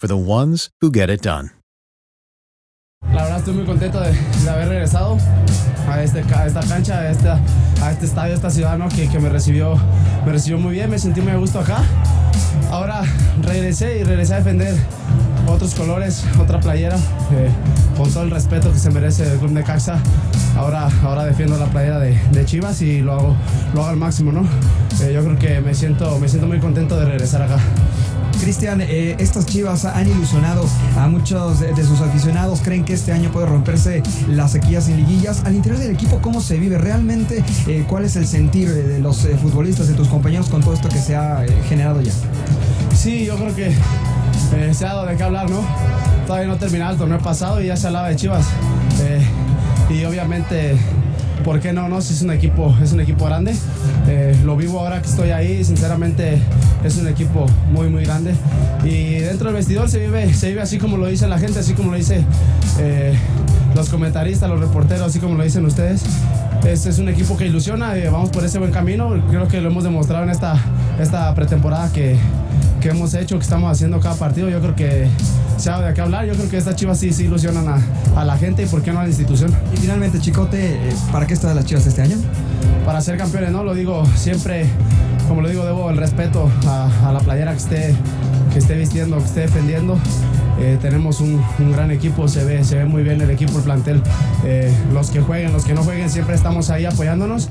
for the ones who get it done. La verdad estoy muy contento de, haber regresado a, este, esta cancha, a, este estadio, a esta ciudad ¿no? que, me, recibió, me recibió muy bien, me sentí muy a gusto acá. Ahora regresé y regresé a defender otros colores, otra playera, eh, con todo el respeto que se merece el club de Caxa. Ahora, ahora defiendo la playera de, de Chivas y lo hago, lo hago al máximo, ¿no? Eh, yo creo que me siento, me siento muy contento de regresar acá. Cristian, eh, estas chivas han ilusionado a muchos de, sus aficionados. Creen que este año puede romperse las sequías en liguillas. Al interior del equipo, ¿cómo se vive realmente? Eh, ¿Cuál es el sentir de, los eh, futbolistas, de tus compañeros con todo esto que se ha generado ya? Sí, yo creo que se ha dado de qué hablar, ¿no? Todavía no terminaba el torneo pasado y ya se hablaba de Chivas. Y obviamente, ¿por qué no? no? Si es un equipo, es un equipo grande. Eh, lo vivo ahora que estoy ahí, sinceramente es un equipo muy, muy grande. Y dentro del vestidor se vive, se vive así como lo dice la gente, así como lo dice eh, los comentaristas, los reporteros, así como lo dicen ustedes. Es, es un equipo que ilusiona, eh, vamos por ese buen camino. Creo que lo hemos demostrado en esta, esta pretemporada que, que hemos hecho, que estamos haciendo cada partido. Yo creo que se ha de qué hablar. Yo creo que estas chivas sí, sí ilusionan a, a la gente y por qué no a la institución. Y finalmente, Chicote, eh, ¿para qué están las chivas este año? Para ser campeones, ¿no? Lo digo siempre, como lo digo, debo el respeto a, a la playera que esté, que esté vistiendo, que esté defendiendo. Eh, tenemos un, un, gran equipo, se ve, se ve muy bien el equipo, el plantel. Eh, los que jueguen, los que no jueguen, siempre estamos ahí apoyándonos.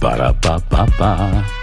Ba-da-ba-ba-ba.